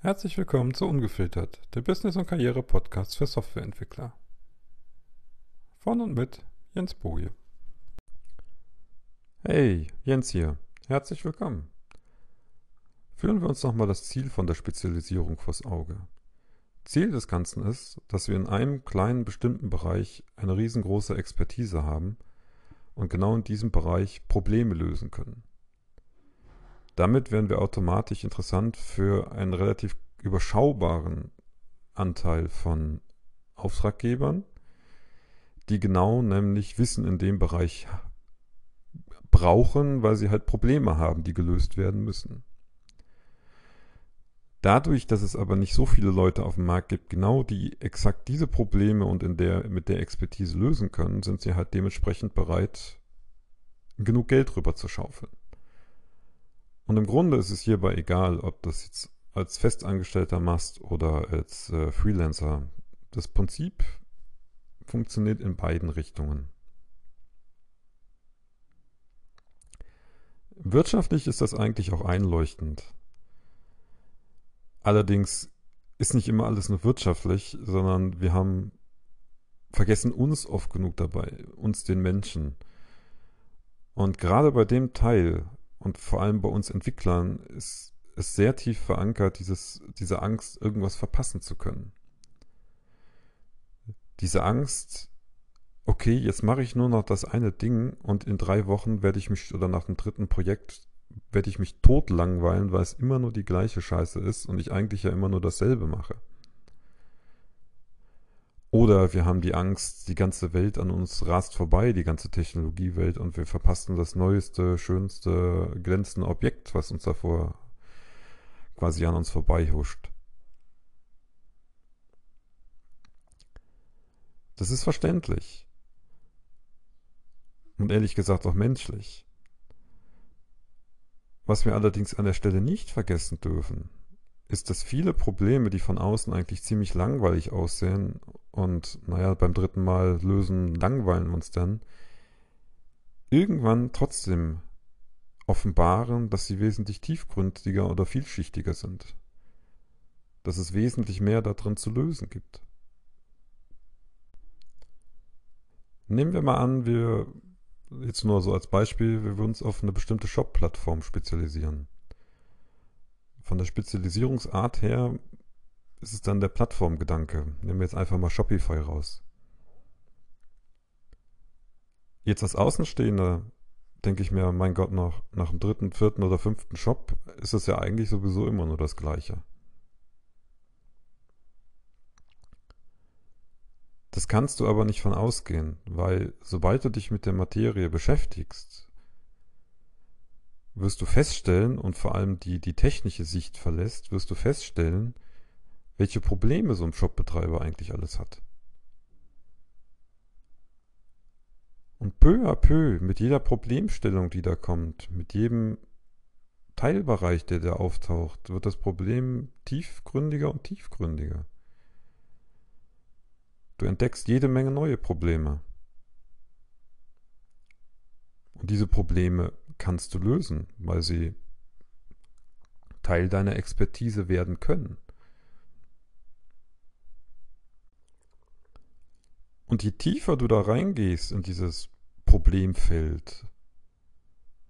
Herzlich willkommen zu Ungefiltert, der Business- und Karriere-Podcast für Softwareentwickler. Von und mit Jens Boje. Hey, Jens hier. Herzlich willkommen. Führen wir uns nochmal das Ziel von der Spezialisierung vors Auge. Ziel des Ganzen ist, dass wir in einem kleinen bestimmten Bereich eine riesengroße Expertise haben und genau in diesem Bereich Probleme lösen können. Damit werden wir automatisch interessant für einen relativ überschaubaren Anteil von Auftraggebern, die genau nämlich Wissen in dem Bereich brauchen, weil sie halt Probleme haben, die gelöst werden müssen. Dadurch, dass es aber nicht so viele Leute auf dem Markt gibt, genau die exakt diese Probleme und in der, mit der Expertise lösen können, sind sie halt dementsprechend bereit, genug Geld rüber zu schaufeln. Und im Grunde ist es hierbei egal, ob das jetzt als Festangestellter machst oder als äh, Freelancer. Das Prinzip funktioniert in beiden Richtungen. Wirtschaftlich ist das eigentlich auch einleuchtend. Allerdings ist nicht immer alles nur wirtschaftlich, sondern wir haben vergessen uns oft genug dabei, uns den Menschen. Und gerade bei dem Teil, und vor allem bei uns Entwicklern ist es sehr tief verankert, dieses, diese Angst, irgendwas verpassen zu können. Diese Angst, okay, jetzt mache ich nur noch das eine Ding und in drei Wochen werde ich mich, oder nach dem dritten Projekt, werde ich mich tot langweilen, weil es immer nur die gleiche Scheiße ist und ich eigentlich ja immer nur dasselbe mache. Oder wir haben die Angst, die ganze Welt an uns rast vorbei, die ganze Technologiewelt, und wir verpassen das neueste, schönste, glänzende Objekt, was uns davor quasi an uns vorbei huscht. Das ist verständlich. Und ehrlich gesagt auch menschlich. Was wir allerdings an der Stelle nicht vergessen dürfen, ist, dass viele Probleme, die von außen eigentlich ziemlich langweilig aussehen und naja, beim dritten Mal lösen, langweilen uns dann, irgendwann trotzdem offenbaren, dass sie wesentlich tiefgründiger oder vielschichtiger sind. Dass es wesentlich mehr darin zu lösen gibt. Nehmen wir mal an, wir, jetzt nur so als Beispiel, wir würden uns auf eine bestimmte Shop-Plattform spezialisieren. Von der Spezialisierungsart her ist es dann der Plattformgedanke. Nehmen wir jetzt einfach mal Shopify raus. Jetzt als Außenstehender denke ich mir, mein Gott, noch nach dem dritten, vierten oder fünften Shop ist es ja eigentlich sowieso immer nur das Gleiche. Das kannst du aber nicht von ausgehen, weil sobald du dich mit der Materie beschäftigst, wirst du feststellen und vor allem die, die technische Sicht verlässt, wirst du feststellen, welche Probleme so ein Shopbetreiber eigentlich alles hat. Und peu à peu, mit jeder Problemstellung, die da kommt, mit jedem Teilbereich, der da auftaucht, wird das Problem tiefgründiger und tiefgründiger. Du entdeckst jede Menge neue Probleme. Und diese Probleme kannst du lösen, weil sie Teil deiner Expertise werden können. Und je tiefer du da reingehst in dieses Problemfeld,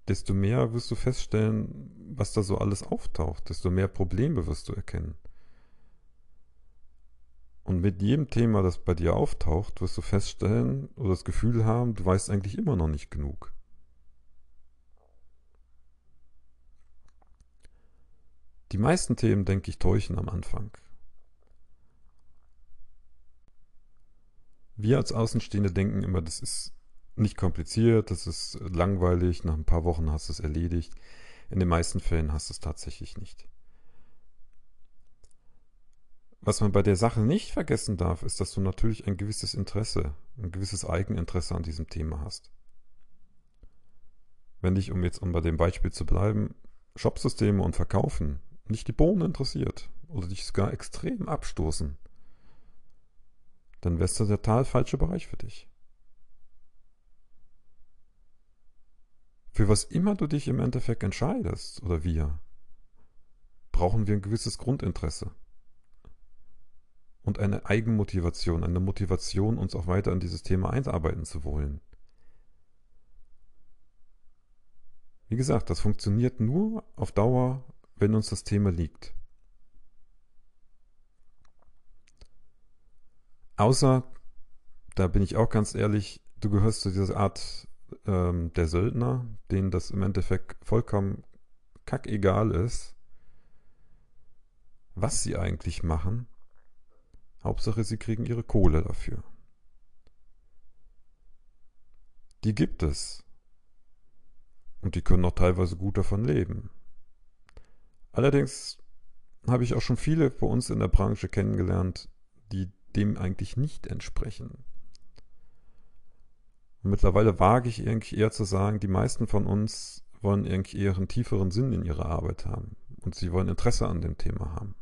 desto mehr wirst du feststellen, was da so alles auftaucht, desto mehr Probleme wirst du erkennen. Und mit jedem Thema, das bei dir auftaucht, wirst du feststellen oder das Gefühl haben, du weißt eigentlich immer noch nicht genug. Die meisten Themen, denke ich, täuschen am Anfang. Wir als Außenstehende denken immer, das ist nicht kompliziert, das ist langweilig, nach ein paar Wochen hast du es erledigt. In den meisten Fällen hast du es tatsächlich nicht. Was man bei der Sache nicht vergessen darf, ist, dass du natürlich ein gewisses Interesse, ein gewisses Eigeninteresse an diesem Thema hast. Wenn dich, um jetzt um bei dem Beispiel zu bleiben, Shopsysteme und Verkaufen nicht die Bohnen interessiert oder dich sogar extrem abstoßen, dann wäre es der total falsche Bereich für dich. Für was immer du dich im Endeffekt entscheidest oder wir, brauchen wir ein gewisses Grundinteresse und eine Eigenmotivation, eine Motivation, uns auch weiter in dieses Thema einarbeiten zu wollen. Wie gesagt, das funktioniert nur auf Dauer, wenn uns das Thema liegt. Außer, da bin ich auch ganz ehrlich, du gehörst zu dieser Art ähm, der Söldner, denen das im Endeffekt vollkommen kackegal ist, was sie eigentlich machen. Hauptsache, sie kriegen ihre Kohle dafür. Die gibt es. Und die können auch teilweise gut davon leben. Allerdings habe ich auch schon viele bei uns in der Branche kennengelernt, die dem eigentlich nicht entsprechen. Und mittlerweile wage ich irgendwie eher zu sagen, die meisten von uns wollen irgendwie eher einen tieferen Sinn in ihrer Arbeit haben und sie wollen Interesse an dem Thema haben.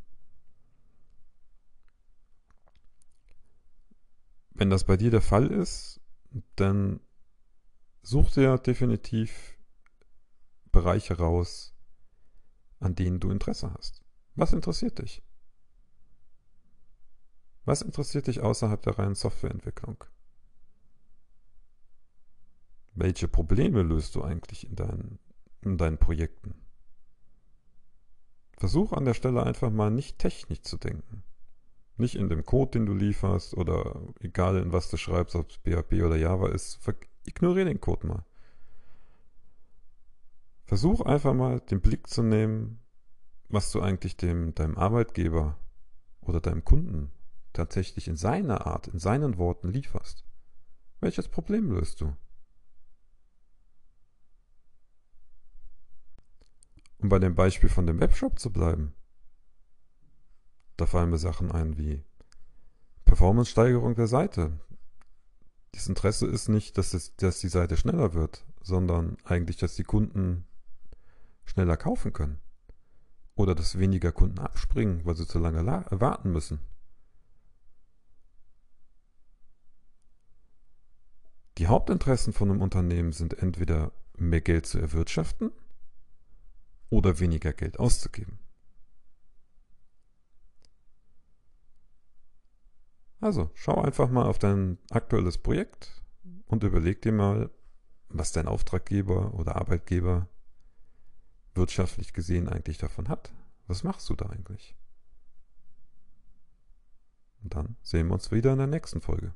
Wenn das bei dir der Fall ist, dann such dir definitiv Bereiche raus, an denen du Interesse hast. Was interessiert dich? Was interessiert dich außerhalb der reinen Softwareentwicklung? Welche Probleme löst du eigentlich in deinen, in deinen Projekten? Versuch an der Stelle einfach mal nicht technisch zu denken. Nicht in dem Code, den du lieferst oder egal in was du schreibst, ob es PHP oder Java ist, ignoriere den Code mal. Versuch einfach mal den Blick zu nehmen, was du eigentlich dem, deinem Arbeitgeber oder deinem Kunden tatsächlich in seiner Art, in seinen Worten lieferst. Welches Problem löst du? Um bei dem Beispiel von dem Webshop zu bleiben. Da fallen mir Sachen ein wie Performance-Steigerung der Seite. Das Interesse ist nicht, dass, es, dass die Seite schneller wird, sondern eigentlich, dass die Kunden schneller kaufen können. Oder dass weniger Kunden abspringen, weil sie zu lange warten müssen. Die Hauptinteressen von einem Unternehmen sind entweder mehr Geld zu erwirtschaften oder weniger Geld auszugeben. Also, schau einfach mal auf dein aktuelles Projekt und überleg dir mal, was dein Auftraggeber oder Arbeitgeber wirtschaftlich gesehen eigentlich davon hat. Was machst du da eigentlich? Und dann sehen wir uns wieder in der nächsten Folge.